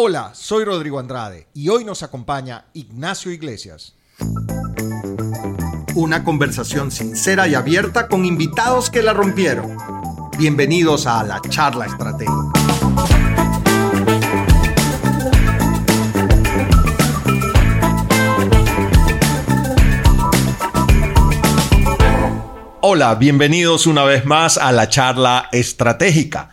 Hola, soy Rodrigo Andrade y hoy nos acompaña Ignacio Iglesias. Una conversación sincera y abierta con invitados que la rompieron. Bienvenidos a la charla estratégica. Hola, bienvenidos una vez más a la charla estratégica.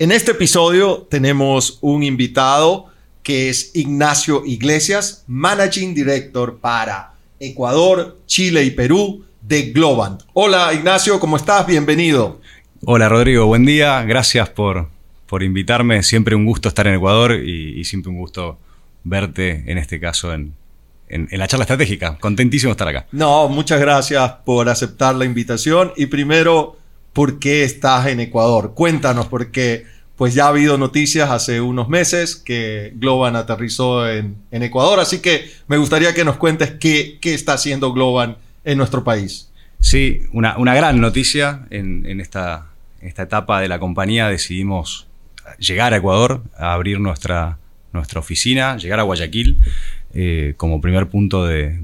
En este episodio tenemos un invitado que es Ignacio Iglesias, Managing Director para Ecuador, Chile y Perú de Globant. Hola Ignacio, ¿cómo estás? Bienvenido. Hola Rodrigo, buen día. Gracias por, por invitarme. Siempre un gusto estar en Ecuador y, siempre un gusto verte, en este caso, en, en, la charla estratégica. Contentísimo estar acá. No, muchas gracias por aceptar la invitación. Y primero, por qué estás en Ecuador. Cuéntanos, porque pues ya ha habido noticias hace unos meses que Globan aterrizó en, Ecuador, así que me gustaría que nos cuentes qué, está haciendo Globan en nuestro país. Sí, una, gran noticia en, esta, etapa de la compañía. Decidimos llegar a Ecuador, a abrir nuestra, nuestra oficina, llegar a Guayaquil eh, como primer punto de,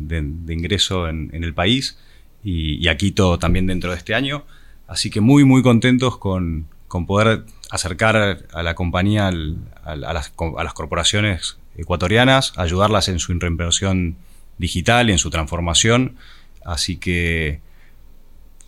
ingreso en, el país y, y, a Quito también dentro de este año. Así que muy, muy contentos con, poder acercar a la compañía a, las, corporaciones ecuatorianas, ayudarlas en su reinversión digital y en su transformación. Así que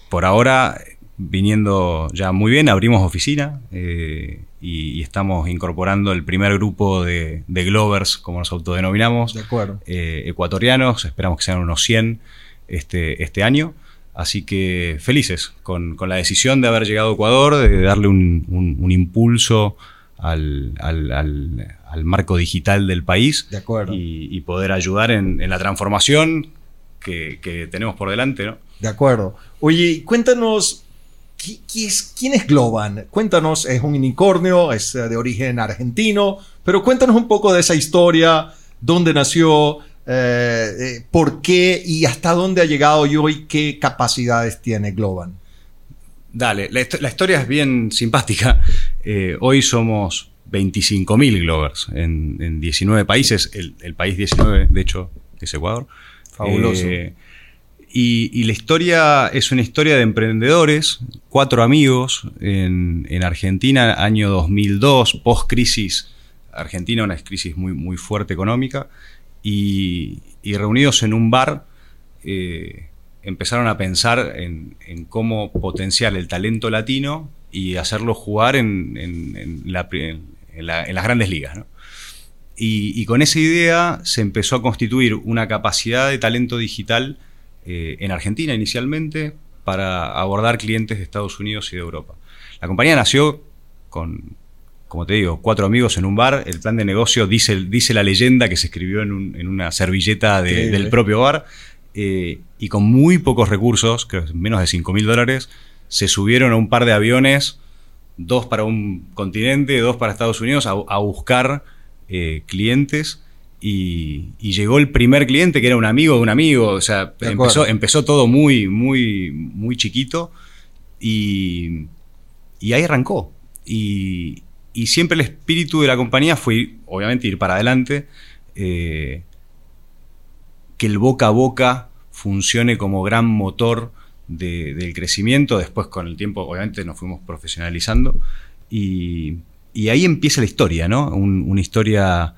por ahora, viniendo ya muy bien, abrimos oficina eh, y, estamos incorporando el primer grupo de, Glovers, como nos autodenominamos, de acuerdo. Eh, ecuatorianos. Esperamos que sean unos 100 este, este año. Así que felices con, la decisión de haber llegado a Ecuador, de darle un, impulso al, marco digital del país de acuerdo. Y, poder ayudar en, la transformación que, tenemos por delante. ¿no? De acuerdo. Oye, cuéntanos, ¿quién es Globan? Cuéntanos, es un unicornio, es de origen argentino, pero cuéntanos un poco de esa historia, dónde nació, eh, eh, por qué y hasta dónde ha llegado y hoy qué capacidades tiene Globan. Dale, la, historia es bien simpática. Eh, hoy somos 25.000 Glovers en, 19 países, el, país 19 de hecho es Ecuador. Fabuloso. Y, la historia es una historia de emprendedores, cuatro amigos en, Argentina, año 2002, post-crisis. Argentina, una crisis muy, muy fuerte económica y, reunidos en un bar eh, empezaron a pensar en, cómo potenciar el talento latino y hacerlo jugar en, las grandes ligas. Y, con esa idea se empezó a constituir una capacidad de talento digital eh, en Argentina inicialmente para abordar clientes de Estados Unidos y de Europa. La compañía nació con, como te digo, cuatro amigos en un bar. El plan de negocio dice, dice la leyenda que se escribió en, una servilleta del propio bar. Eh, y con muy pocos recursos, creo que menos de 5 mil dólares, se subieron a un par de aviones, dos para un continente, dos para Estados Unidos, a, buscar eh, clientes. Y, llegó el primer cliente que era un amigo de un amigo. O sea, empezó, empezó, todo muy, muy, muy chiquito. Y, y ahí arrancó. Y, y siempre el espíritu de la compañía fue, obviamente, ir para adelante, eh, que el boca a boca funcione como gran motor del crecimiento. Después, con el tiempo, obviamente, nos fuimos profesionalizando. Y, ahí empieza la historia, ¿no? una historia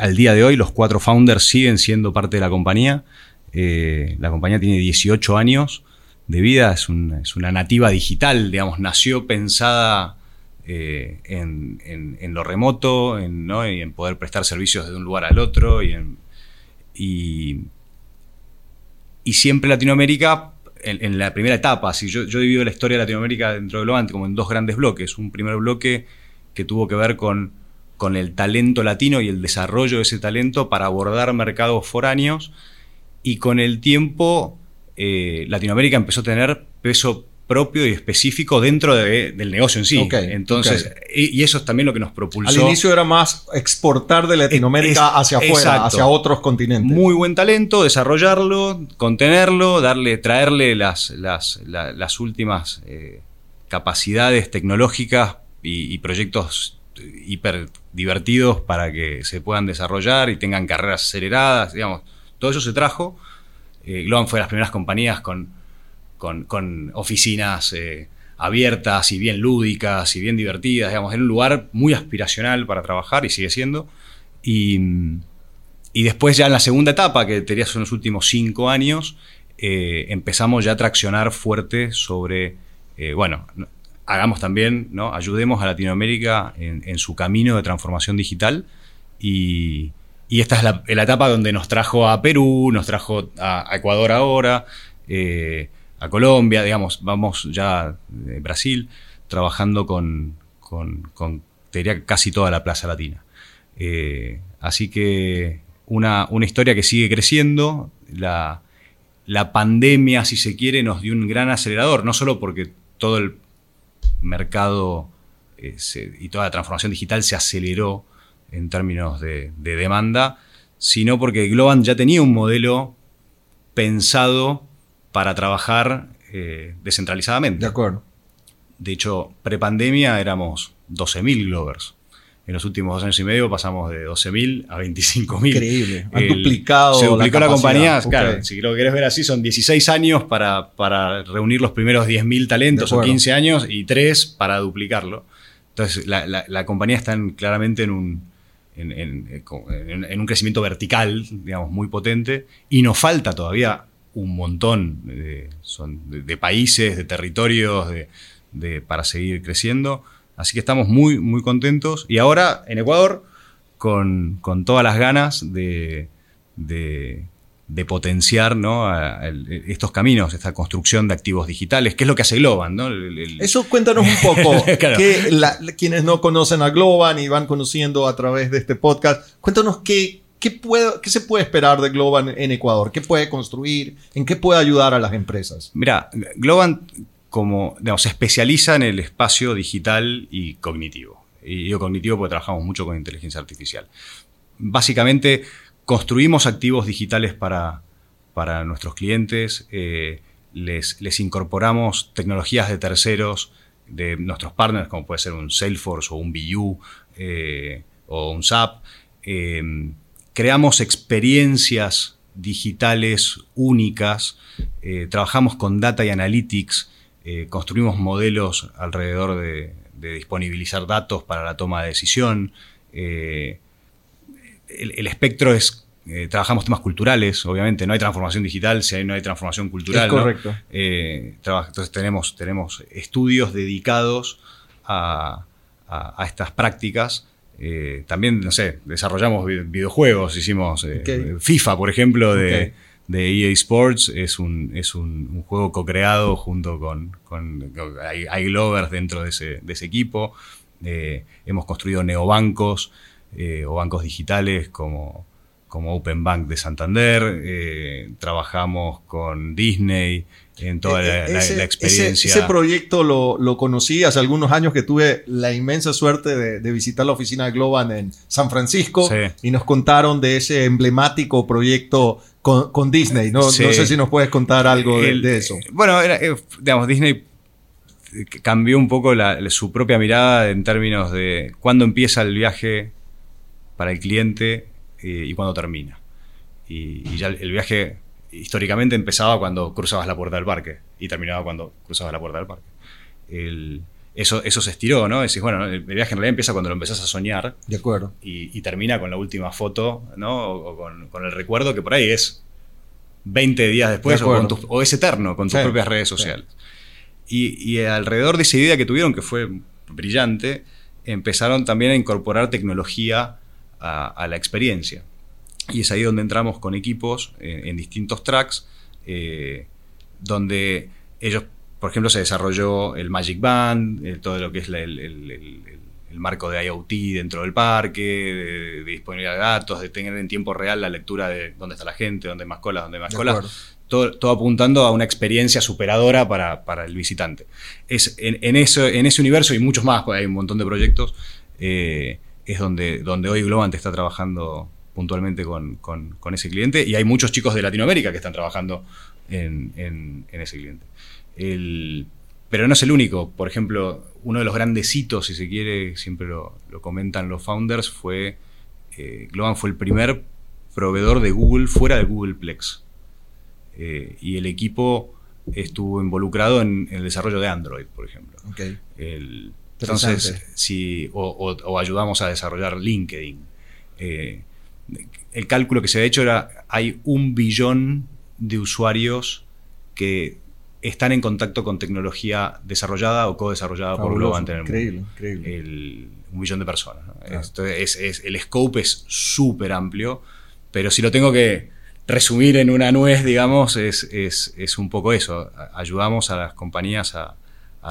al día de hoy, los cuatro founders siguen siendo parte de la compañía. Eh, la compañía tiene 18 años de vida, es una, es una nativa digital, digamos, nació pensada eh, en, lo remoto, en, y en poder prestar servicios de un lugar al otro. Y, y, siempre Latinoamérica, en, la primera etapa, si yo, yo divido la historia de Latinoamérica dentro de Globant como en dos grandes bloques. Un primer bloque que tuvo que ver con, con el talento latino y el desarrollo de ese talento para abordar mercados foráneos. Y con el tiempo, eh, Latinoamérica empezó a tener peso propio y específico dentro del negocio en sí. Entonces, Y, eso es también lo que nos propulsó. Al inicio era más exportar de Latinoamérica hacia afuera, hacia otros continentes. Muy buen talento, desarrollarlo, contenerlo, darle, traerle las, las, últimas eh, capacidades tecnológicas y, proyectos hiper divertidos para que se puedan desarrollar y tengan carreras aceleradas, digamos. Todo eso se trajo. Eh, Globan fue de las primeras compañías con, con, oficinas eh, abiertas y bien lúdicas y bien divertidas, digamos, en un lugar muy aspiracional para trabajar y sigue siendo. Y, y después ya en la segunda etapa, que tenías son los últimos cinco años, eh, empezamos ya a traccionar fuerte sobre, eh, bueno, hagamos también, ¿no? ayudemos a Latinoamérica en, su camino de transformación digital y, esta es la, etapa donde nos trajo a Perú, nos trajo a, Ecuador ahora, a Colombia, digamos, vamos ya de Brasil, trabajando con, con, casi toda la Plaza Latina. así que una, una, historia que sigue creciendo, la, la pandemia, si se quiere, nos dio un gran acelerador, no solo porque todo el mercado eh, y toda la transformación digital se aceleró en términos de, demanda, sino porque Globan ya tenía un modelo pensado para trabajar eh, descentralizadamente. De acuerdo. De hecho, prepandemia éramos 12.000 Glovers en los últimos dos años y medio pasamos de 12.000 a 25.000. Increíble. Han duplicado. Se duplicó la, compañía. Claro, si lo querés ver así, son 16 años para, para reunir los primeros 10.000 talentos o 15 años y 3 para duplicarlo. Entonces, la, compañía está claramente en un, en, un crecimiento vertical, digamos, muy potente, y nos falta todavía un montón de, son de, países, de territorios de, para seguir creciendo. Así que estamos muy, muy contentos. Y ahora en Ecuador, con, todas las ganas de, potenciar estos caminos, esta construcción de activos digitales, que es lo que hace Globan. ¿no? Eso cuéntanos un poco, que quienes no conocen a Globan y van conociendo a través de este podcast, cuéntanos qué, qué, qué se puede esperar de Globan en Ecuador, qué puede construir, en qué puede ayudar a las empresas. Mira, Globan como, se especializa en el espacio digital y cognitivo. Y digo cognitivo porque trabajamos mucho con inteligencia artificial. Básicamente, construimos activos digitales para, para nuestros clientes, eh, les, les, incorporamos tecnologías de terceros, de nuestros partners, como puede ser un Salesforce o un BU eh, o un SAP. Eh, creamos experiencias digitales únicas, trabajamos con data y analytics, eh, construimos modelos alrededor de, disponibilizar datos para la toma de decisión. Eh, el, espectro es, eh, trabajamos temas culturales, obviamente, no hay transformación digital si no hay transformación cultural. correcto. entonces tenemos, tenemos estudios dedicados a, estas prácticas. También, no sé, desarrollamos videojuegos, hicimos FIFA, por ejemplo, de de EA Sports es un, es un, juego co-creado junto con, con, hay, Glovers dentro de ese, de ese equipo. Eh, hemos construido neobancos eh, o bancos digitales como, como Open Bank de Santander. Eh, trabajamos con Disney en toda la, e, experiencia. Ese, proyecto lo, conocí hace algunos años que tuve la inmensa suerte de, visitar la oficina de Globan en San Francisco y nos contaron de ese emblemático proyecto con, Disney. No, no, sé si nos puedes contar algo de, eso. Bueno, eh, digamos, Disney cambió un poco su propia mirada en términos de cuándo empieza el viaje para el cliente eh, y cuándo termina. Y, ya el viaje históricamente empezaba cuando cruzabas la puerta del parque y terminaba cuando cruzabas la puerta del parque. eso, eso se estiró, ¿no? Decís, bueno, el viaje en realidad empieza cuando lo empezás a soñar. De acuerdo. Y, termina con la última foto, ¿no? O, con, el recuerdo que por ahí es 20 días después o, es eterno con tus propias redes sociales. Y, alrededor de esa idea que tuvieron, que fue brillante, empezaron también a incorporar tecnología a la experiencia. Y es ahí donde entramos con equipos eh, en distintos tracks, eh, donde ellos, por ejemplo, se desarrolló el Magic Band, eh, todo lo que es el, marco de IoT dentro del parque, de, disponibilidad de datos, de tener en tiempo real la lectura de dónde está la gente, dónde hay más colas, dónde hay más colas. Todo, apuntando a una experiencia superadora para, el visitante. Es, en, eso, en ese universo y muchos más, hay un montón de proyectos, es donde, donde hoy Globant está trabajando puntualmente con, ese cliente y hay muchos chicos de Latinoamérica que están trabajando en, ese cliente. pero no es el único. Por ejemplo, uno de los grandes hitos, si se quiere, siempre lo, comentan los founders, fue eh, Globan fue el primer proveedor de Google fuera de Googleplex. Eh, y el equipo estuvo involucrado en, el desarrollo de Android, por ejemplo. Entonces, si, o, ayudamos a desarrollar LinkedIn. Eh, el cálculo que se ha hecho era, hay un billón de usuarios que están en contacto con tecnología desarrollada o co-desarrollada por Globant en el increíble, Increíble. un millón de personas. es, el scope es súper amplio, pero si lo tengo que resumir en una nuez, digamos, es, un poco eso. Ayudamos a las compañías a,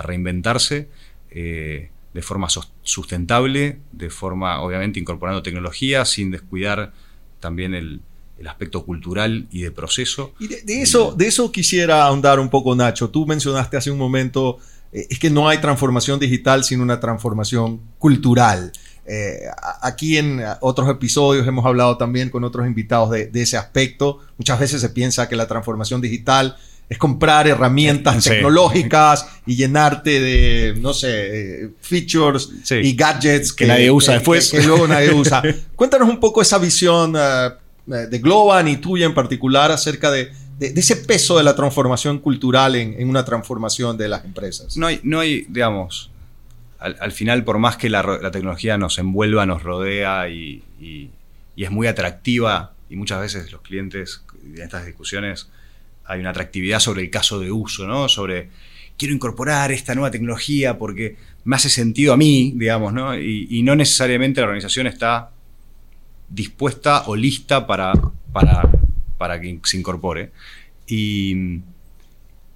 reinventarse eh, de forma sustentable, de forma, obviamente, incorporando tecnología, sin descuidar también el, aspecto cultural y de proceso. Y de, eso, de eso quisiera ahondar un poco, Nacho. Tú mencionaste hace un momento, eh, es que no hay transformación digital sin una transformación cultural. Eh, aquí en otros episodios hemos hablado también con otros invitados de, ese aspecto. Muchas veces se piensa que la transformación digital es comprar herramientas tecnológicas y llenarte de, no sé, eh, features y gadgets que, nadie usa después. Que, luego nadie usa. Cuéntanos un poco esa visión eh, de Globan y tuya en particular acerca de, ese peso de la transformación cultural en, una transformación de las empresas. No hay, no hay digamos, al, final, por más que la, tecnología nos envuelva, nos rodea y, es muy atractiva, y muchas veces los clientes en estas discusiones hay una atractividad sobre el caso de uso, ¿no? Sobre quiero incorporar esta nueva tecnología porque me hace sentido a mí, digamos, ¿no? Y, no necesariamente la organización está dispuesta o lista para, para, para que se incorpore. Y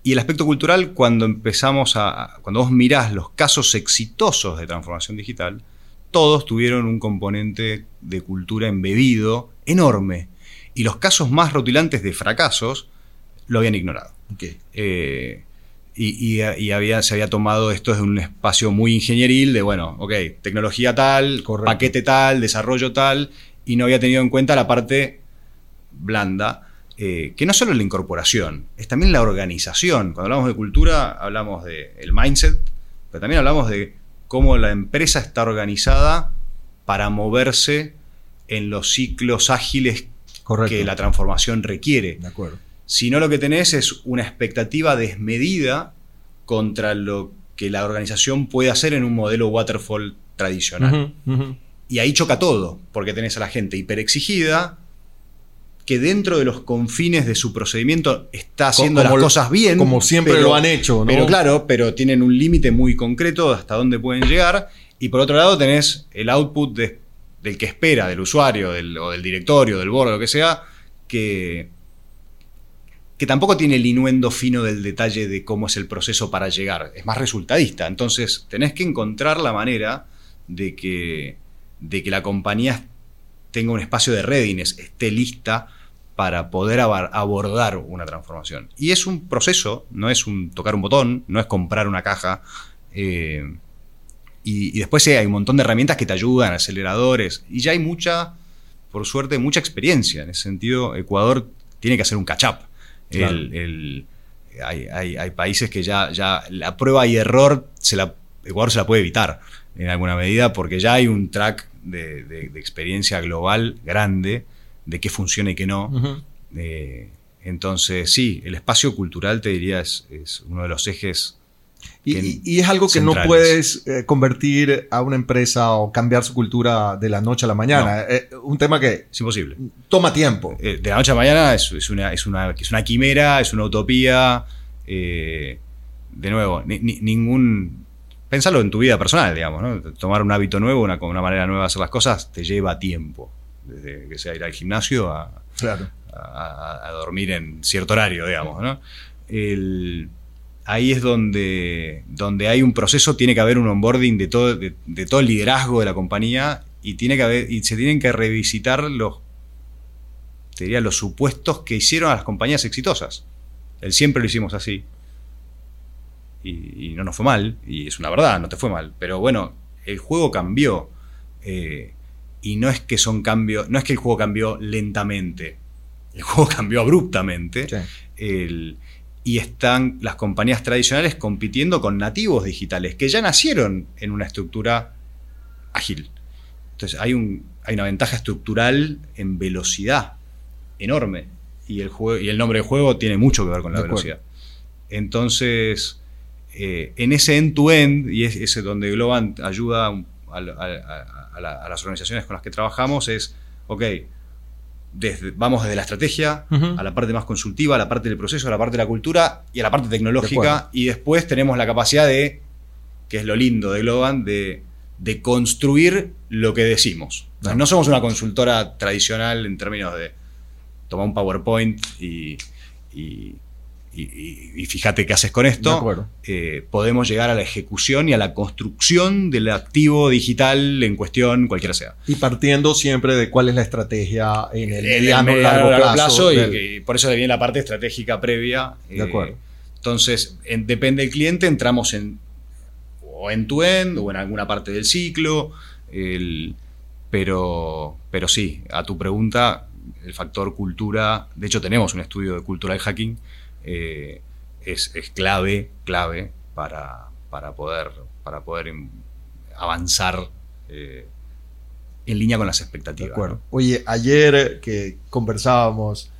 y el aspecto cultural, cuando empezamos a. Cuando vos mirás los casos exitosos de transformación digital, todos tuvieron un componente de cultura embebido enorme. Y los casos más rotulantes de fracasos lo habían ignorado. Eh, y, había, se había tomado esto desde un espacio muy ingenieril de, bueno, ok, tecnología tal, paquete tal, desarrollo tal, y no había tenido en cuenta la parte blanda eh, que no solo la incorporación, es también la organización. Cuando hablamos de cultura, hablamos del mindset, pero también hablamos de cómo la empresa está organizada para moverse en los ciclos ágiles que la transformación requiere. De acuerdo. Si no, lo que tenés es una expectativa desmedida contra lo que la organización puede hacer en un modelo waterfall tradicional. Y ahí choca todo, porque tenés a la gente hiperexigida, que dentro de los confines de su procedimiento está haciendo las cosas bien. Como siempre lo han hecho, ¿no? Pero claro, pero tienen un límite muy concreto hasta dónde pueden llegar. Y por otro lado tenés el output del que espera, del usuario, o del directorio, del board, lo que sea, que, que tampoco tiene el inuendo fino del detalle de cómo es el proceso para llegar. Es más resultadista. Entonces tenés que encontrar la manera de que, de que la compañía tenga un espacio de readiness, esté lista para poder abordar una transformación. Y es un proceso, no es un tocar un botón, no es comprar una caja. Eh, y, después hay un montón de herramientas que te ayudan, aceleradores, y ya hay mucha, por suerte, mucha experiencia. En ese sentido, Ecuador tiene que hacer un catch-up. Hay, países que ya, ya la prueba y error, se la, Ecuador se la puede evitar en alguna medida porque ya hay un track de, experiencia global grande de qué funciona y qué no. Eh, entonces, sí, el espacio cultural, te diría, es, uno de los ejes. Y, es algo que no puedes eh, convertir a una empresa o cambiar su cultura de la noche a la mañana. Eh, un tema que... Es imposible. Toma tiempo. de la noche a la mañana es, una, es, una, es una quimera, es una utopía. de nuevo, ningún pensarlo en tu vida personal, digamos, ¿no? Tomar un hábito nuevo, una, una manera nueva de hacer las cosas, te lleva tiempo. Desde que sea ir al gimnasio a, a, dormir en cierto horario, digamos, ¿no? Ahí es donde, donde hay un proceso, tiene que haber un onboarding de todo, de, todo el liderazgo de la compañía y, tiene que haber, y se tienen que revisitar los, te diría, los supuestos que hicieron a las compañías exitosas. El siempre lo hicimos así y, no nos fue mal, y es una verdad, no te fue mal, pero bueno, el juego cambió. Eh, y no es que son cambios, no es que el juego cambió lentamente, el juego cambió abruptamente. Y están las compañías tradicionales compitiendo con nativos digitales que ya nacieron en una estructura ágil. Entonces hay, un, hay una ventaja estructural en velocidad enorme y el, y el nombre del juego tiene mucho que ver con la velocidad. Entonces, eh, en ese end-to-end, y es ese donde Globant ayuda a, las organizaciones con las que trabajamos, es, ok, vamos desde la estrategia a la parte más consultiva, a la parte del proceso, a la parte de la cultura y a la parte tecnológica, y después tenemos la capacidad de, que es lo lindo de Globant, de, construir lo que decimos. no somos una consultora tradicional en términos de tomar un PowerPoint y y, fíjate qué haces con esto, eh, podemos llegar a la ejecución y a la construcción del activo digital en cuestión, cualquiera sea. Y partiendo siempre de cuál es la estrategia en el, mediano, largo, plazo. y, por eso viene la parte estratégica previa. De acuerdo. Eh, entonces, depende del cliente, entramos en o en tu end o en alguna parte del ciclo. pero, pero sí, a tu pregunta, el factor cultura, de hecho tenemos un estudio de cultural hacking eh, es, clave, clave para, para, poder, para poder avanzar eh, en línea con las expectativas. Oye, ayer que conversábamos,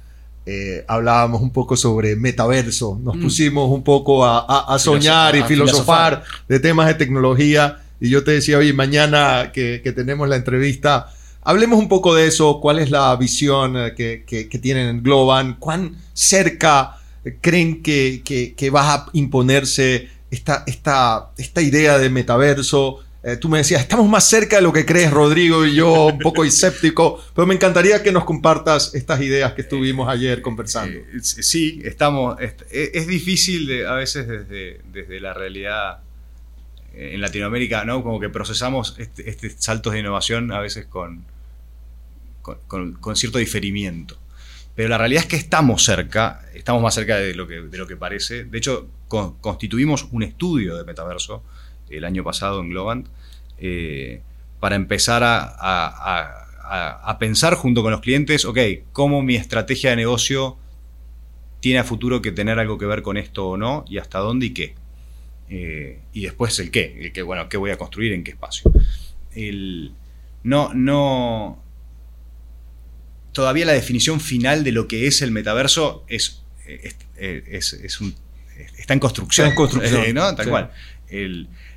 eh, hablábamos un poco sobre metaverso, nos mm. pusimos un poco a, soñar y filosofar, de temas de tecnología. Y yo te decía, oye, mañana que, tenemos la entrevista, hablemos un poco de eso, cuál es la visión que, que, que tienen en Globan, cuán cerca creen que, que, va a imponerse esta, esta, esta idea de metaverso. Eh, tú me decías, estamos más cerca de lo que crees, Rodrigo, y yo un poco escéptico, pero me encantaría que nos compartas estas ideas que estuvimos ayer conversando. Eh, sí, estamos, es, difícil a veces desde, desde, la realidad en Latinoamérica, ¿no? Como que procesamos estos este saltos de innovación a veces con, con, con cierto diferimiento. Pero la realidad es que estamos cerca, estamos más cerca de lo que, parece. De hecho, constituimos un estudio de metaverso el año pasado en Globant eh, para empezar a, pensar junto con los clientes, ok, cómo mi estrategia de negocio tiene a futuro que tener algo que ver con esto o no, y hasta dónde y qué. Eh, y después el qué, el que, bueno, qué voy a construir en qué espacio. El, no, no, todavía la definición final de lo que es el metaverso es, está en construcción. Está en construcción. ¿no? Tal cual.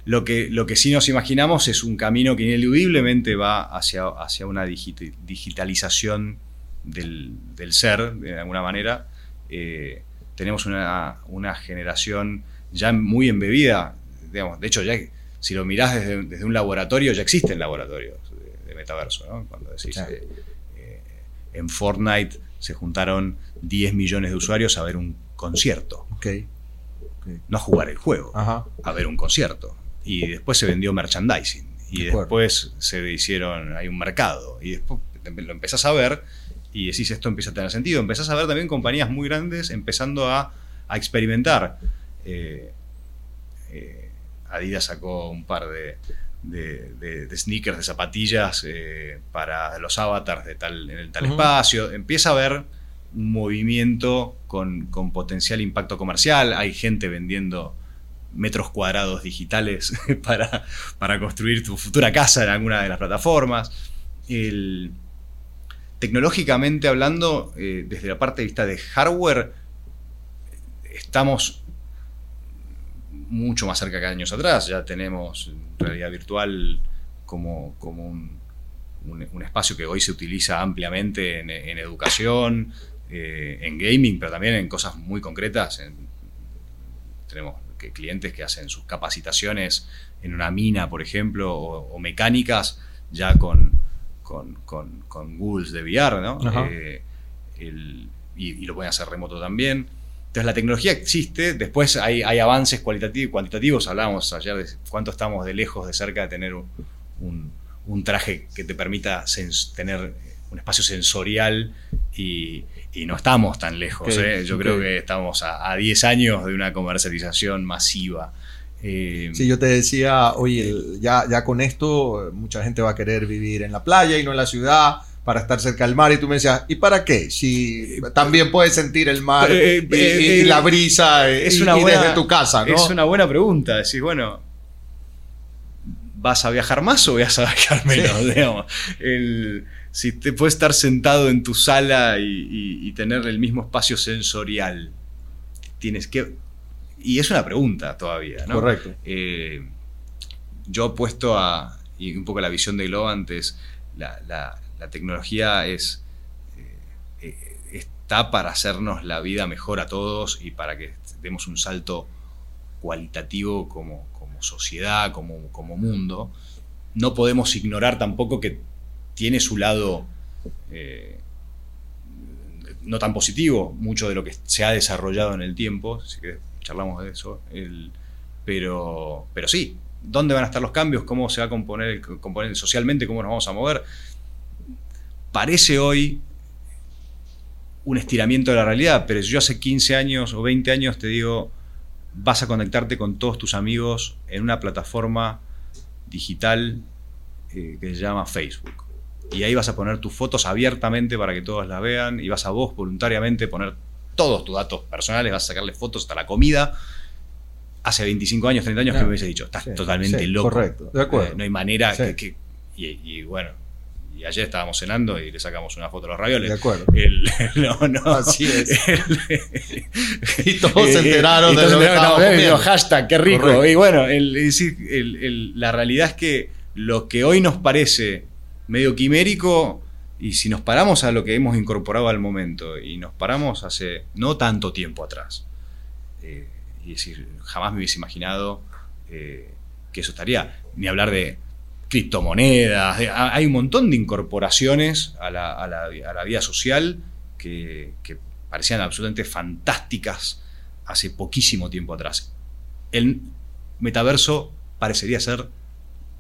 lo, que, lo que sí nos imaginamos es un camino que ineludiblemente va hacia, hacia una digitalización del, ser, de alguna manera. Eh, tenemos una, generación ya muy embebida, digamos, de hecho, ya si lo mirás desde, un laboratorio, ya existen laboratorios de, metaverso, ¿no? Cuando decís, eh, en Fortnite se juntaron 10 millones de usuarios a ver un concierto. No a jugar el juego, a ver un concierto. Y después se vendió merchandising. Y después se hicieron, hay un mercado. Y después lo empezás a ver y decís esto empieza a tener sentido. Empezás a ver también compañías muy grandes empezando a, experimentar. Eh, eh, Adidas sacó un par de, de, sneakers, de zapatillas eh, para los avatars de tal, en el tal espacio. Empieza a haber un movimiento con, potencial impacto comercial. Hay gente vendiendo metros cuadrados digitales para, para construir tu futura casa en alguna de las plataformas. tecnológicamente hablando, eh, desde la parte de vista de hardware, estamos mucho más cerca que años atrás. Ya tenemos realidad virtual como, como un, un, espacio que hoy se utiliza ampliamente en, educación, eh, en gaming, pero también en cosas muy concretas. tenemos que clientes que hacen sus capacitaciones en una mina, por ejemplo, o, mecánicas ya con, con, con, Googles de VR, ¿no? Eh, y, lo pueden hacer remoto también. Entonces la tecnología existe, después hay, avances cualitativos y cuantitativos, hablábamos ayer de cuánto estamos de lejos de cerca de tener un, traje que te permita tener un espacio sensorial y, no estamos tan lejos. ¿eh? Yo creo que estamos a, 10 años de una comercialización masiva. Eh, sí, yo te decía, oye, ya, ya con esto mucha gente va a querer vivir en la playa y no en la ciudad para estar cerca del mar y tú me decías, ¿y para qué? Si también puedes sentir el mar Eh, y, eh, y- eh, la brisa es y, una y buena- desde tu casa, ¿no? Es una buena pregunta. Decís, bueno, ¿vas a viajar más o vas a viajar menos? Digamos. El- si te puedes estar sentado en tu sala y, tener el mismo espacio sensorial, tienes que. Y es una pregunta todavía, ¿no? Correcto. Eh, yo apuesto a. Y un poco la visión de Globant es. La, la- la tecnología es. eh, eh, está para hacernos la vida mejor a todos y para que demos un salto cualitativo como, como sociedad, como, como mundo. No podemos ignorar tampoco que tiene su lado eh, no tan positivo, mucho de lo que se ha desarrollado en el tiempo, así que charlamos de eso, pero, pero sí, ¿dónde van a estar los cambios? ¿Cómo se va a componer, componer socialmente? ¿Cómo nos vamos a mover? Parece hoy un estiramiento de la realidad, pero yo hace 15 años o 20 años te digo, vas a conectarte con todos tus amigos en una plataforma digital eh, que se llama Facebook. Y ahí vas a poner tus fotos abiertamente para que todos las vean y vas a vos voluntariamente poner todos tus datos personales, vas a sacarle fotos hasta la comida. Hace 25 años, 30 años que Claro. me hubiese dicho, estás Sí, totalmente sí, loco. correcto, de acuerdo. Eh, no hay manera Sí. que... que- y, y bueno, y ayer estábamos cenando y le sacamos una foto a los ravioles. De acuerdo. El- no, no. Así es. El- Y todos se enteraron y de lo que estábamos hashtag, qué rico. Correcto. Y bueno, el- la realidad es que lo que hoy nos parece medio quimérico, y si nos paramos a lo que hemos incorporado al momento, y nos paramos hace no tanto tiempo atrás, eh, y decir, jamás me hubiese imaginado eh, que eso estaría, ni hablar de criptomonedas, hay un montón de incorporaciones a la, a la- a la vida social que, que parecían absolutamente fantásticas hace poquísimo tiempo atrás. El metaverso parecería ser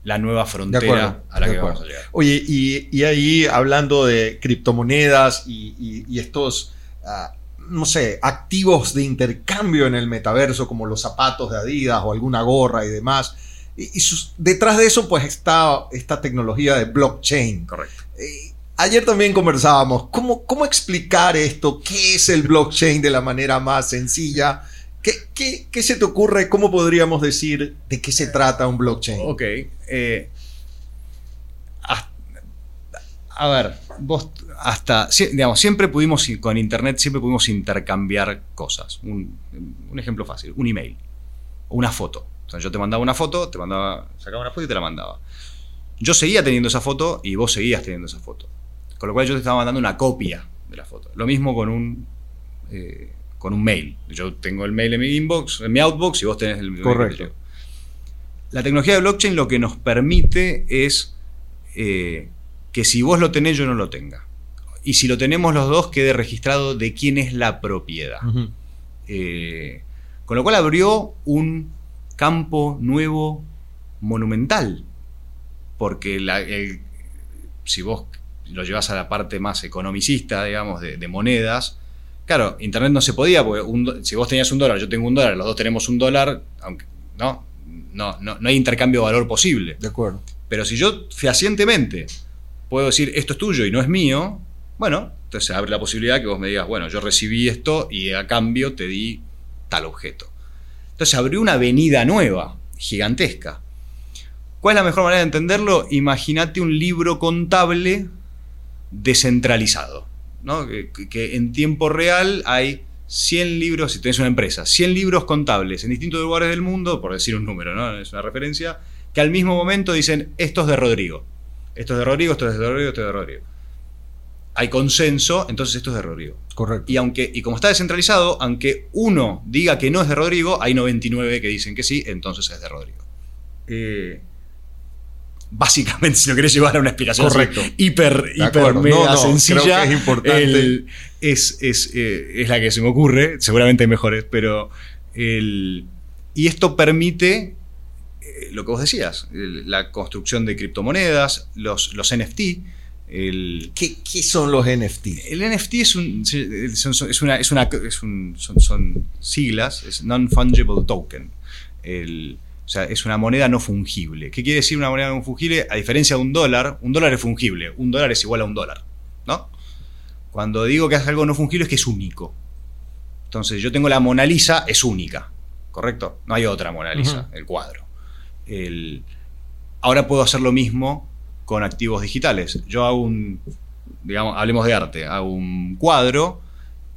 la nueva frontera acuerdo, a la que acuerdo. vamos a llegar. Oye, y, y ahí hablando de criptomonedas y, y- y estos, ah, no sé, activos de intercambio en el metaverso, como los zapatos de Adidas o alguna gorra y demás. Y, y sus- detrás de eso, pues está esta tecnología de blockchain. Correcto. Eh, ayer también conversábamos, ¿cómo, ¿cómo explicar esto? ¿Qué es el blockchain de la manera más sencilla? ¿Qué, qué, qué se te ocurre? ¿Cómo podríamos decir de qué se trata un blockchain? Ok. eh, hasta- a ver, vos hasta, digamos, siempre pudimos, con Internet, siempre pudimos intercambiar cosas. Un, un ejemplo fácil, un email o una foto. O sea, yo te mandaba una foto, te mandaba, sacaba una foto y te la mandaba. Yo seguía teniendo esa foto y vos seguías teniendo esa foto. Con lo cual yo te estaba mandando una copia de la foto. Lo mismo con un, eh, con un mail. Yo tengo el mail en mi inbox, en mi outbox y vos tenés el mail Correcto. llegó. La tecnología de blockchain lo que nos permite es eh, que si vos lo tenés, yo no lo tenga. Y si lo tenemos los dos, quede registrado de quién es la propiedad. Eh, con lo cual abrió un campo nuevo monumental. Porque la- el- si vos lo llevas a la parte más economicista, digamos, de, de monedas, claro, Internet no se podía, porque un si vos tenías un dólar, yo tengo un dólar, los dos tenemos un dólar, aunque no, no, no, no hay intercambio de valor posible. De acuerdo. Pero si yo fehacientemente puedo decir esto es tuyo y no es mío, bueno, entonces abre la posibilidad que vos me digas, bueno, yo recibí esto y a cambio te di tal objeto. Entonces abrió una avenida nueva, gigantesca. ¿Cuál es la mejor manera de entenderlo? Imagínate un libro contable descentralizado. ¿no? Que, en tiempo real hay 100 libros, si tenés una empresa, 100 libros contables en distintos lugares del mundo, por decir un número, ¿no? es una referencia, que al mismo momento dicen, esto es de Rodrigo, esto es de Rodrigo, esto es de Rodrigo, esto es de Rodrigo. Hay consenso, entonces esto es de Rodrigo. Correcto. Y, aunque, y como está descentralizado, aunque uno diga que no es de Rodrigo, hay 99 que dicen que sí, entonces es de Rodrigo. Eh, básicamente, si lo querés llevar a una explicación así, Correcto. hiper, hiper mega No, no, sencilla, es importante. el- es, es, eh, es la que se me ocurre, seguramente hay mejores, pero el, y esto permite eh, lo que vos decías, el- la construcción de criptomonedas, los, los NFT, el, ¿Qué, qué son los NFT? el NFT es, un, es una, es una- es un- son, son siglas, es Non-Fungible Token. El- o sea, es una moneda no fungible. ¿Qué quiere decir una moneda no fungible? A diferencia de un dólar, un dólar es fungible. Un dólar es igual a un dólar. ¿no? Cuando digo que es algo no fungible es que es único. Entonces, yo tengo la Mona Lisa, es única, ¿correcto? No hay otra Mona Lisa, el cuadro. ahora puedo hacer lo mismo con activos digitales. Yo hago un, digamos, hablemos de arte, hago un cuadro,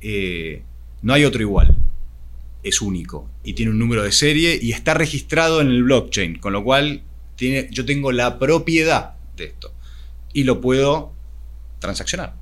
eh, no hay otro igual, es único y tiene un número de serie y está registrado en el blockchain, con lo cual tiene, yo tengo la propiedad de esto y lo puedo transaccionar.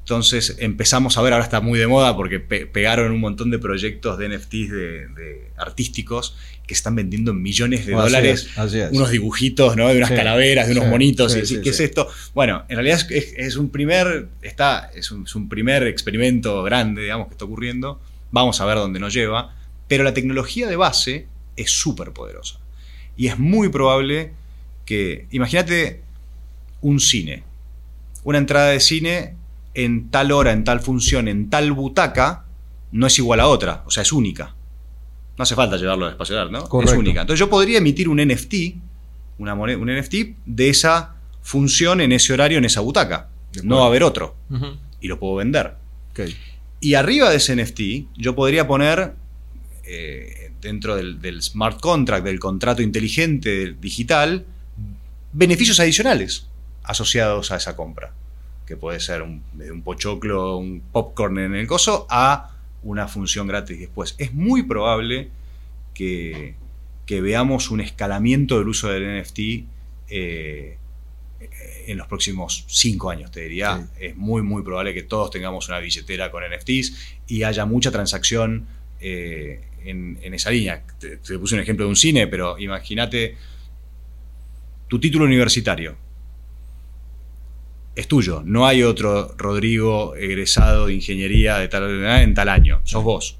Entonces empezamos a ver, ahora está muy de moda porque pegaron un montón de proyectos de NFTs de artísticos que están vendiendo millones de dólares unos dibujitos, ¿no? De unas calaveras, de unos monitos. y, ¿Qué es esto? Bueno, en realidad es, un primer. Está, es un, primer experimento grande, digamos, que está ocurriendo. Vamos a ver dónde nos lleva. Pero la tecnología de base es súper poderosa. Y es muy probable que. Imagínate un cine. Una entrada de cine en tal hora, en tal función, en tal butaca, no es igual a otra. O sea, es única. No hace falta llevarlo a espacial, ¿no? Es única. Entonces yo podría emitir un NFT, una moneda, un NFT de esa función en ese horario, en esa butaca. No va a haber otro. Y lo puedo vender. Y arriba de ese NFT, yo podría poner eh, dentro del, smart contract, del contrato inteligente digital, beneficios adicionales asociados a esa compra. Que puede ser un, un pochoclo, un popcorn en el coso, a una función gratis después. Es muy probable que, veamos un escalamiento del uso del NFT eh, en los próximos cinco años, te diría. Es muy, muy probable que todos tengamos una billetera con NFTs y haya mucha transacción eh, en, esa línea. Te, te, puse un ejemplo de un cine, pero imagínate tu título universitario es tuyo. No hay otro Rodrigo egresado de ingeniería de tal, en tal año. Sos vos.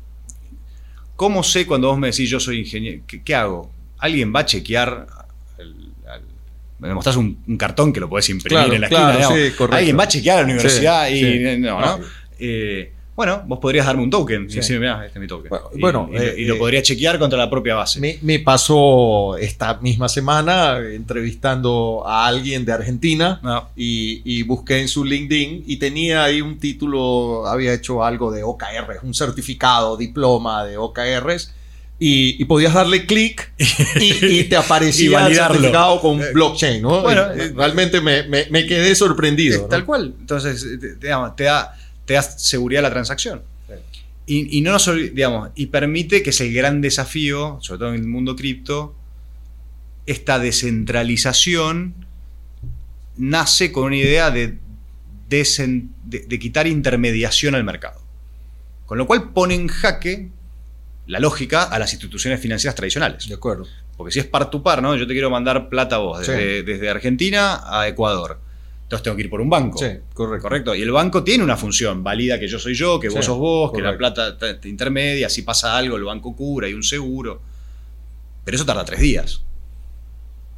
¿Cómo sé cuando vos me decís yo soy ingeniero? ¿Qué, hago? ¿Alguien va a chequear? me mostrás un, cartón que lo podés imprimir en la esquina. Alguien va a chequear a la universidad y. No, ¿no? Eh, bueno, vos podrías darme un token y decirme, mira, este es mi token. Bueno, y, eh, lo eh, podría chequear contra la propia base. Me, pasó esta misma semana entrevistando a alguien de Argentina ah. y, busqué en su LinkedIn y tenía ahí un título, había hecho algo de OKR, un certificado, diploma de OKRs. Y, podías darle clic y, te aparecía el certificado con eh, blockchain, ¿no? Bueno, realmente me, me, quedé sorprendido. Tal cual. Entonces, digamos, te da te da seguridad a la transacción. Y, no nos digamos, y permite que es el gran desafío, sobre todo en el mundo cripto, esta descentralización nace con una idea de, de, quitar intermediación al mercado. Con lo cual pone en jaque la lógica a las instituciones financieras tradicionales. De acuerdo. Porque si es par to par, ¿no? Yo te quiero mandar plata a vos, desde Argentina a Ecuador entonces tengo que ir por un banco. Sí, correcto. correcto. Y el banco tiene una función, valida que yo soy yo, que vos sos vos, que la plata intermedia, si pasa algo el banco cura, hay un seguro. Pero eso tarda tres días.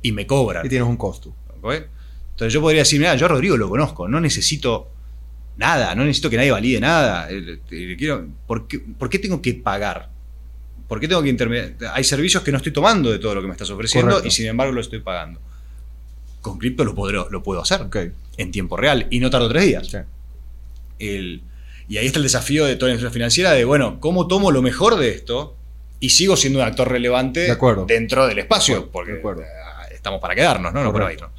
Y me cobran. Y tienes un costo. Entonces yo podría decir, mira, yo a Rodrigo lo conozco, no necesito nada, no necesito que nadie valide nada. ¿por, qué, tengo que pagar? ¿Por qué tengo que intermediar? Hay servicios que no estoy tomando de todo lo que me estás ofreciendo y sin embargo lo estoy pagando con cripto lo, puedo, lo puedo hacer en tiempo real y no tardo tres días. y ahí está el desafío de toda la industria financiera de, bueno, ¿cómo tomo lo mejor de esto y sigo siendo un actor relevante dentro del espacio? porque eh, estamos para quedarnos, ¿no? No para irnos.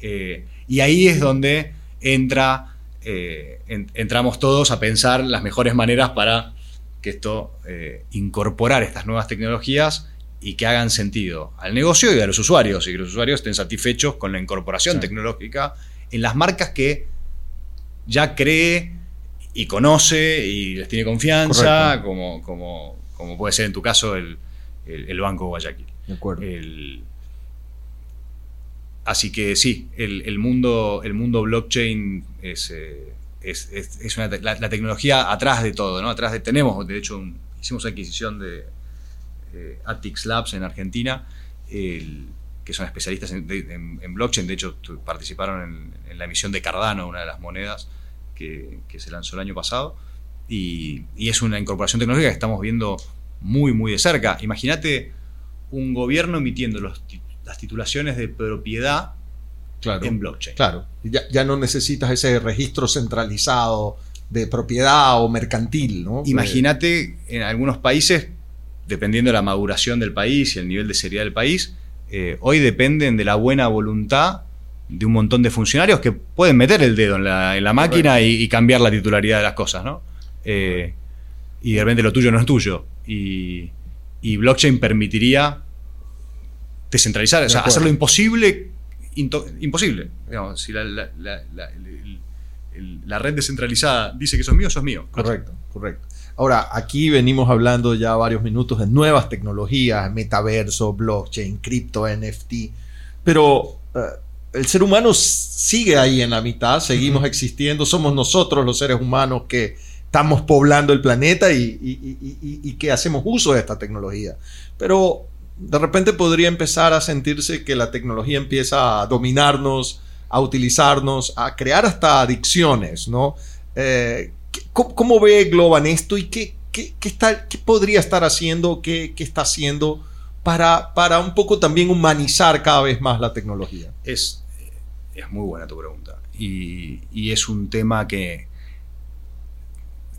Eh, y ahí es donde entra, eh, entramos todos a pensar las mejores maneras para que esto, incorporar estas nuevas tecnologías y que hagan sentido al negocio y a los usuarios, y que los usuarios estén satisfechos con la incorporación tecnológica en las marcas que ya cree y conoce y les tiene confianza, como, como, como, puede ser en tu caso el, Banco Guayaquil. De acuerdo. así que sí, el, mundo, el mundo blockchain es, eh, es, la, tecnología atrás de todo, ¿no? Atrás de, tenemos, de hecho, hicimos adquisición de eh, Atix Labs en Argentina, que son especialistas en, blockchain, de hecho participaron en, la emisión de Cardano, una de las monedas que, se lanzó el año pasado, y, es una incorporación tecnológica que estamos viendo muy, muy de cerca. Imagínate un gobierno emitiendo las titulaciones de propiedad en blockchain. Claro, ya, ya, no necesitas ese registro centralizado de propiedad o mercantil, ¿no? Imagínate en algunos países, dependiendo de la maduración del país y el nivel de seriedad del país, eh, hoy dependen de la buena voluntad de un montón de funcionarios que pueden meter el dedo en la, máquina y, cambiar la titularidad de las cosas, ¿no? Eh, y de repente lo tuyo no es tuyo. Y, blockchain permitiría descentralizar, o sea, hacerlo imposible, imposible. si la, red descentralizada dice que eso es mío, eso es mío. Correcto, correcto. Ahora, aquí venimos hablando ya varios minutos de nuevas tecnologías, metaverso, blockchain, cripto, NFT, pero eh, el ser humano sigue ahí en la mitad, seguimos existiendo, somos nosotros los seres humanos que estamos poblando el planeta y, que hacemos uso de esta tecnología. Pero de repente podría empezar a sentirse que la tecnología empieza a dominarnos, a utilizarnos, a crear hasta adicciones, ¿no? Eh, ¿Cómo, ve Globan esto y qué, está, qué podría estar haciendo, qué, está haciendo para, para, un poco también humanizar cada vez más la tecnología? Es, es muy buena tu pregunta. Y, es un tema que,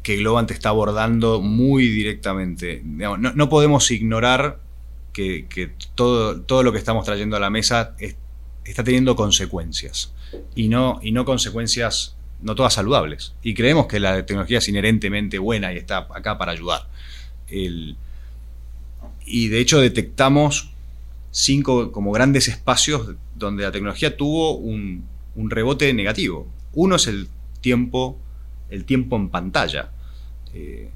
que Globan te está abordando muy directamente. No, podemos ignorar que, todo, todo, lo que estamos trayendo a la mesa está teniendo consecuencias. Y no, y no consecuencias no todas saludables. Y creemos que la tecnología es inherentemente buena y está acá para ayudar. y de hecho detectamos cinco como grandes espacios donde la tecnología tuvo un, rebote negativo. Uno es el tiempo, el tiempo en pantalla. Eh,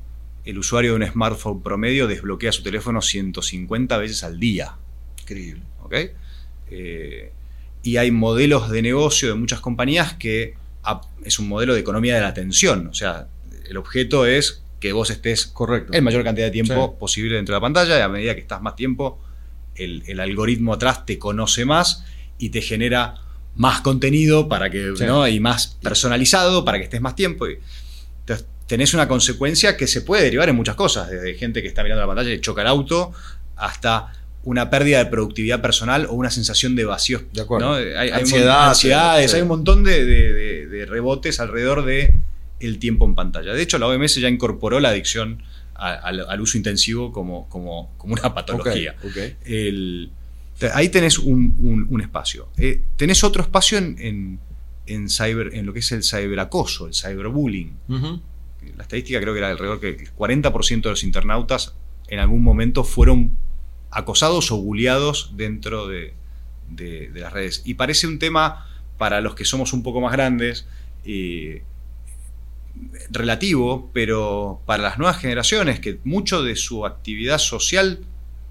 el usuario de un smartphone promedio desbloquea su teléfono 150 veces al día. Increíble. Eh, y hay modelos de negocio de muchas compañías que es un modelo de economía de la atención. O sea, el objeto es que vos estés Correcto. en mayor cantidad de tiempo posible dentro de la pantalla y a medida que estás más tiempo, el, algoritmo atrás te conoce más y te genera más contenido para que, y más personalizado para que estés más tiempo. entonces, tenés una consecuencia que se puede derivar en muchas cosas, desde gente que está mirando la pantalla y choca el auto, hasta una pérdida de productividad personal o una sensación de vacío. De acuerdo. Hay, ansiedades, hay un montón de, rebotes alrededor de el tiempo en pantalla. De hecho, la OMS ya incorporó la adicción al, uso intensivo como, como, una patología. ahí tenés un, espacio. Eh, tenés otro espacio en, en, cyber, en lo que es el cyberacoso, el cyberbullying. La estadística creo que era alrededor que el 40% de los internautas en algún momento fueron acosados o bulliados dentro de, las redes. Y parece un tema para los que somos un poco más grandes, eh, relativo, pero para las nuevas generaciones, que mucho de su actividad social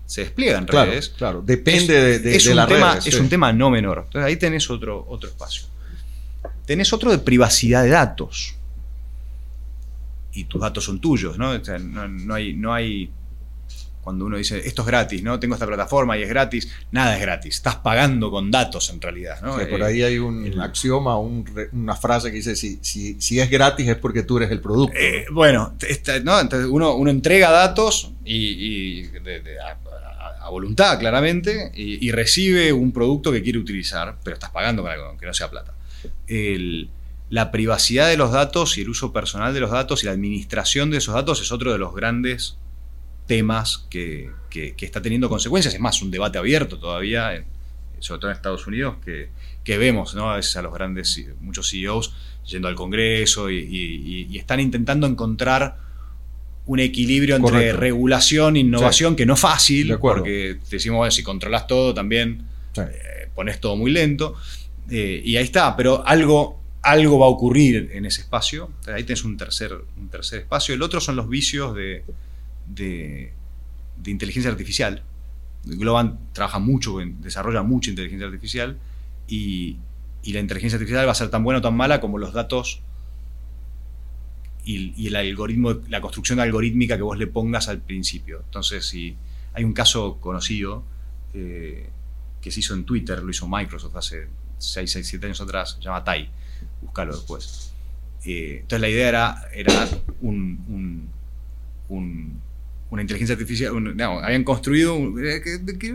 se despliega en redes. Claro, depende de, es un tema, Es un tema no menor. Entonces ahí tenés otro, otro espacio. Tenés otro de privacidad de datos. Y tus datos son tuyos, ¿no? no, hay, no hay cuando uno dice esto es gratis, ¿no? Tengo esta plataforma y es gratis, nada es gratis, estás pagando con datos en realidad, ¿no? por ahí hay un axioma, una frase que dice si, si, es gratis es porque tú eres el producto. Eh, bueno, ¿no? Entonces uno, uno, entrega datos y, a, voluntad claramente y, recibe un producto que quiere utilizar, pero estás pagando con algo, que no sea plata. la privacidad de los datos y el uso personal de los datos y la administración de esos datos es otro de los grandes temas que, está teniendo consecuencias. Es más, un debate abierto todavía, sobre todo en Estados Unidos, que, vemos ¿no? a veces a los grandes, muchos CEOs yendo al Congreso y, están intentando encontrar un equilibrio entre regulación e innovación, que no es fácil, porque decimos, si controlas todo también eh, pones todo muy lento. Eh, y ahí está, pero algo, algo va a ocurrir en ese espacio. Ahí tienes un tercer, un tercer espacio. El otro son los vicios de, de, inteligencia artificial. Globan trabaja mucho, desarrolla mucha inteligencia artificial y, la inteligencia artificial va a ser tan buena o tan mala como los datos y, el algoritmo, la construcción algorítmica que vos le pongas al principio. Entonces, si hay un caso conocido eh, que se hizo en Twitter, lo hizo Microsoft hace 6, 6, 7 años atrás, se llama Tai, búscalo después. Eh, entonces la idea era, era un una inteligencia artificial, habían construido, eh,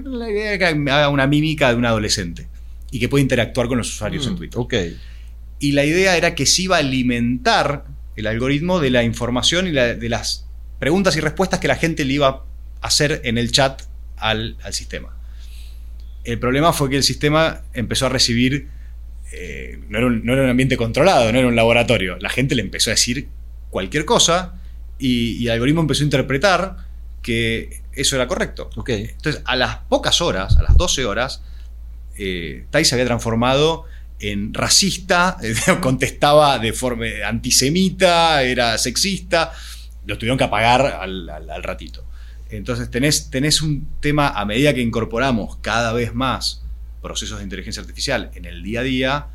la idea era que haga una mímica de un adolescente. y que puede interactuar con los usuarios en Mm, Twitter. Ok. Y la idea era que se iba a alimentar el algoritmo de la información y la- de las preguntas y respuestas que la gente le iba a hacer en el chat al, al sistema. El problema fue que el sistema empezó a recibir, eh, no, era un, no era un ambiente controlado, no era un laboratorio. La gente le empezó a decir cualquier cosa y, y el algoritmo empezó a interpretar que eso era correcto. Entonces, a las pocas horas, a las 12 horas, eh, Tai se había transformado en racista, eh, contestaba de forma antisemita, era sexista, lo tuvieron que apagar al, al- al ratito. Entonces tenés, tenés un tema, a medida que incorporamos cada vez más procesos de inteligencia artificial en el día a día,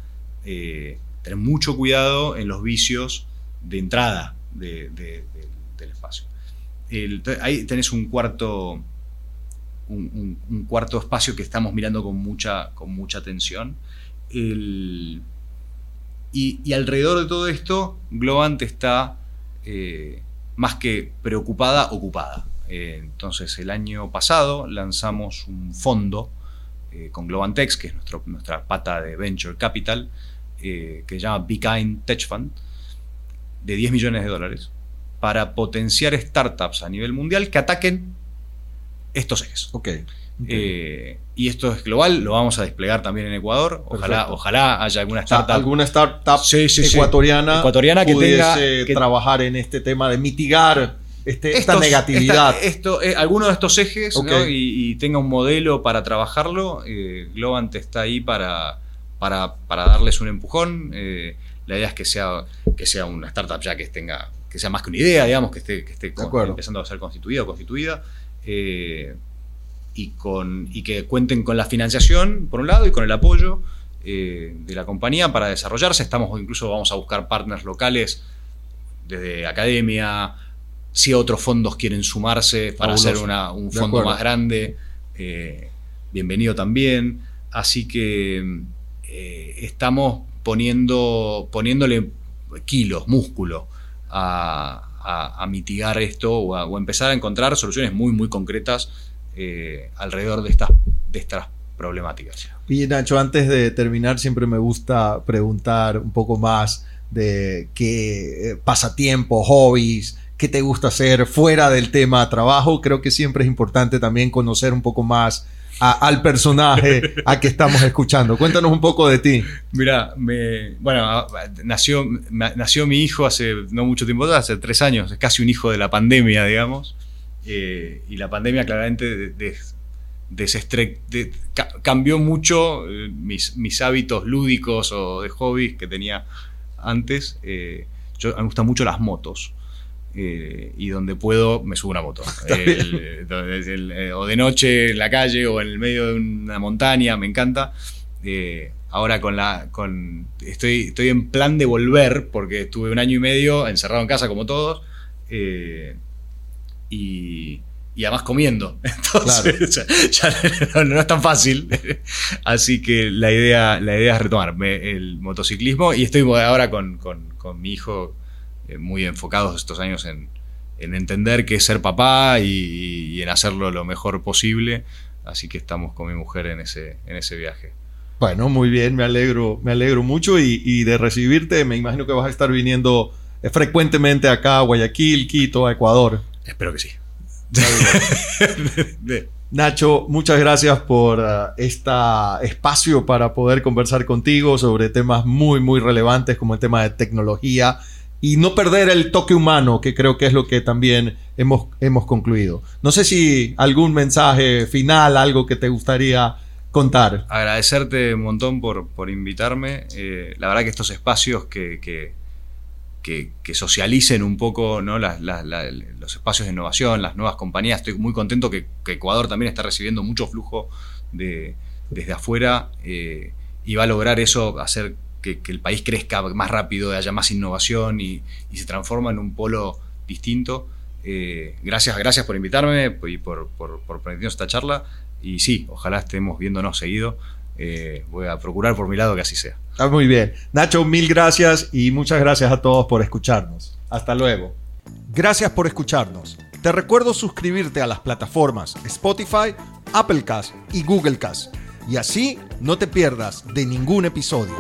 eh, tener mucho cuidado en los vicios de entrada de- de- de- del espacio. Ahí tenés un cuarto, un, cuarto espacio que estamos mirando con mucha, con mucha atención. Y, alrededor de todo esto, Globant está eh, más que preocupada, ocupada. Eh, entonces, el año pasado lanzamos un fondo eh, con Globantex, que es nuestra pata de Venture Capital, que se llama Be Kind Tech Fund, de 10 millones de dólares, para potenciar startups a nivel mundial que ataquen estos ejes. Ok. Eh, y esto es global, lo vamos a desplegar también en Ecuador. Ojalá, Perfecto. ojalá haya alguna O sea, startup. alguna startup Sí, sí, sí. ecuatoriana, Ecuatoriana que pudiese tenga- que- trabajar en este tema de mitigar este- esta negatividad. esta- esto, eh, alguno de estos ejes Ok. ¿no? y, y tenga un modelo para trabajarlo, eh, Globant está ahí para, para, para darles un empujón. Eh, la idea es que sea, que sea una startup ya que tenga que sea más que una idea, digamos, que esté, que esté con- empezando a ser constituida o constituida. eh, y, con, y que cuenten con la financiación, por un lado, y con el apoyo eh, de la compañía para desarrollarse. Estamos incluso vamos a buscar partners locales desde academia, si otros fondos quieren sumarse para Fabuloso. hacer una- un fondo más grande, eh, bienvenido también. Así que eh, estamos poniendo, poniéndole kilos, músculo a, mitigar esto o empezar a encontrar soluciones muy, muy concretas eh, alrededor de estas, de estas problemáticas. Y Nacho, antes de terminar, siempre me gusta preguntar un poco más de qué eh, pasatiempos, hobbies, qué te gusta hacer fuera del tema trabajo. Creo que siempre es importante también conocer un poco más al personaje a que estamos escuchando. Cuéntanos un poco de ti. Mira, me, bueno, nació, nació mi hijo hace no mucho tiempo hace tres años, es casi un hijo de la pandemia, digamos. Eh, y la pandemia claramente cambió mucho eh, mis, mis hábitos lúdicos o de hobbies que tenía antes. Eh, yo, me gustan mucho las motos. Eh, y donde puedo me subo una moto. El- donde- el- eh, o de noche en la calle o en el medio de una montaña, me encanta. Eh, ahora con la. Con, estoy, estoy en plan de volver, porque estuve un año y medio encerrado en casa como todos. eh, y, y además comiendo. Entonces, ya, ya no, no es tan fácil. Así que la idea, la idea es retomar me- el motociclismo. Y estoy ahora con, con- con mi hijo eh, muy enfocados estos años en, en entender qué es ser papá y, y en hacerlo lo mejor posible. Así que estamos con mi mujer en ese, en ese viaje. Bueno, muy bien, me alegro, me alegro mucho y, y de recibirte. Me imagino que vas a estar viniendo eh, frecuentemente acá a Guayaquil, Quito, a Ecuador. Espero que sí. Nacho, muchas gracias por este espacio para poder conversar contigo sobre temas muy, muy relevantes como el tema de tecnología y no perder el toque humano, que creo que es lo que también hemos, hemos concluido. No sé si algún mensaje final, algo que te gustaría contar. agradecerte un montón por, por invitarme. Eh, la verdad que estos espacios que, que, que- socialicen un poco ¿no? Los espacios de innovación, las nuevas compañías, estoy muy contento que, que Ecuador también está recibiendo mucho flujo de, desde afuera eh, y va a lograr eso, hacer que, que el país crezca más rápido, haya más innovación y, y se transforma en un polo distinto. Eh, gracias, gracias por invitarme y por, por, por permitirnos esta charla. Y sí, ojalá estemos viéndonos seguido. Eh, voy a procurar por mi lado que así sea. Está muy bien. Nacho, mil gracias y muchas gracias a todos por escucharnos. Hasta luego. Gracias por escucharnos. Te recuerdo suscribirte a las plataformas Spotify, Applecast y Googlecast. Y así no te pierdas de ningún episodio.